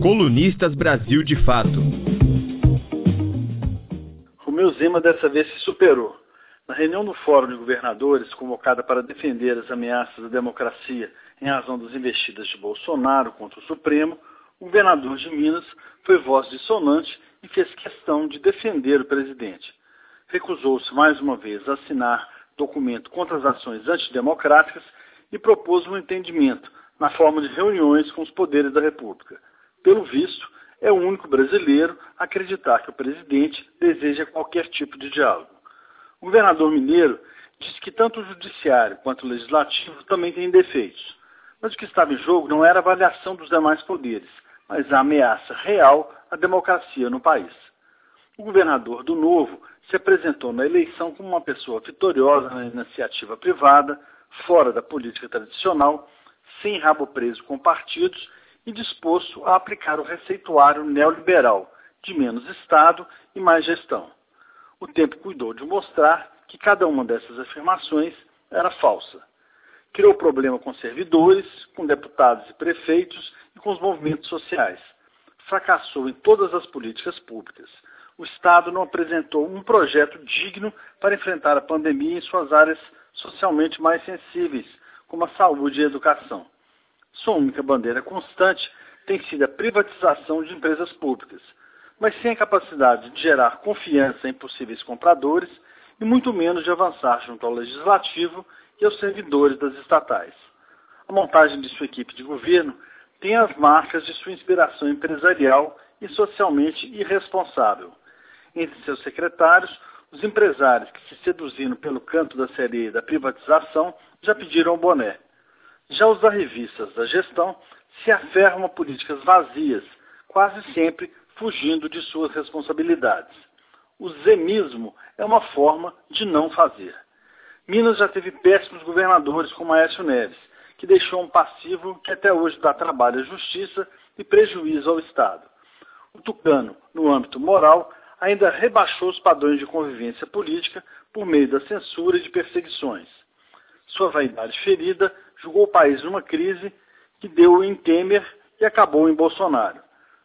Colunistas Brasil de Fato. Romeu Zema dessa vez se superou. Na reunião do Fórum de Governadores, convocada para defender as ameaças à democracia em razão das investidas de Bolsonaro contra o Supremo, o governador de Minas foi voz dissonante e fez questão de defender o presidente. Recusou-se mais uma vez a assinar documento contra as ações antidemocráticas e propôs um entendimento na forma de reuniões com os poderes da República. Pelo visto, é o único brasileiro a acreditar que o presidente deseja qualquer tipo de diálogo. O governador mineiro disse que tanto o judiciário quanto o legislativo também têm defeitos. Mas o que estava em jogo não era a avaliação dos demais poderes, mas a ameaça real à democracia no país. O governador do Novo se apresentou na eleição como uma pessoa vitoriosa na iniciativa privada, fora da política tradicional, sem rabo preso com partidos e disposto a aplicar o receituário neoliberal de menos Estado e mais gestão. O tempo cuidou de mostrar que cada uma dessas afirmações era falsa. Criou problema com servidores, com deputados e prefeitos e com os movimentos sociais. Fracassou em todas as políticas públicas. O Estado não apresentou um projeto digno para enfrentar a pandemia em suas áreas socialmente mais sensíveis, como a saúde e a educação. Sua única bandeira constante tem sido a privatização de empresas públicas, mas sem a capacidade de gerar confiança em possíveis compradores e muito menos de avançar junto ao legislativo e aos servidores das estatais. A montagem de sua equipe de governo tem as marcas de sua inspiração empresarial e socialmente irresponsável. Entre seus secretários, os empresários que se seduziram pelo canto da série da privatização já pediram o boné. Já os arrivistas da gestão se aferram a políticas vazias, quase sempre fugindo de suas responsabilidades. O zemismo é uma forma de não fazer. Minas já teve péssimos governadores como Aécio Neves, que deixou um passivo que até hoje dá trabalho à justiça e prejuízo ao Estado. O Tucano, no âmbito moral, ainda rebaixou os padrões de convivência política por meio da censura e de perseguições. Sua vaidade ferida jogou o país numa crise que deu em Temer e acabou em Bolsonaro.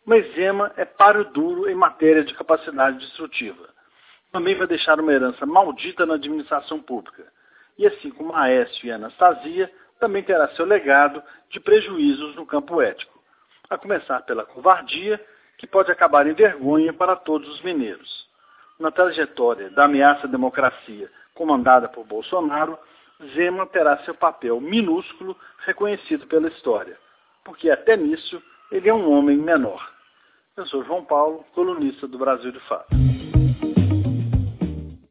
Mas Zema é páreo duro em matéria de capacidade destrutiva. Também vai deixar uma herança maldita na administração pública. E assim como Aécio e Anastasia, também terá seu legado de prejuízos no campo ético. A começar pela covardia que pode acabar em vergonha para todos os mineiros. Na trajetória da ameaça à democracia comandada por Bolsonaro, Zema terá seu papel minúsculo reconhecido pela história, porque até nisso ele é um homem menor. Eu sou João Paulo, colunista do Brasil de Fato.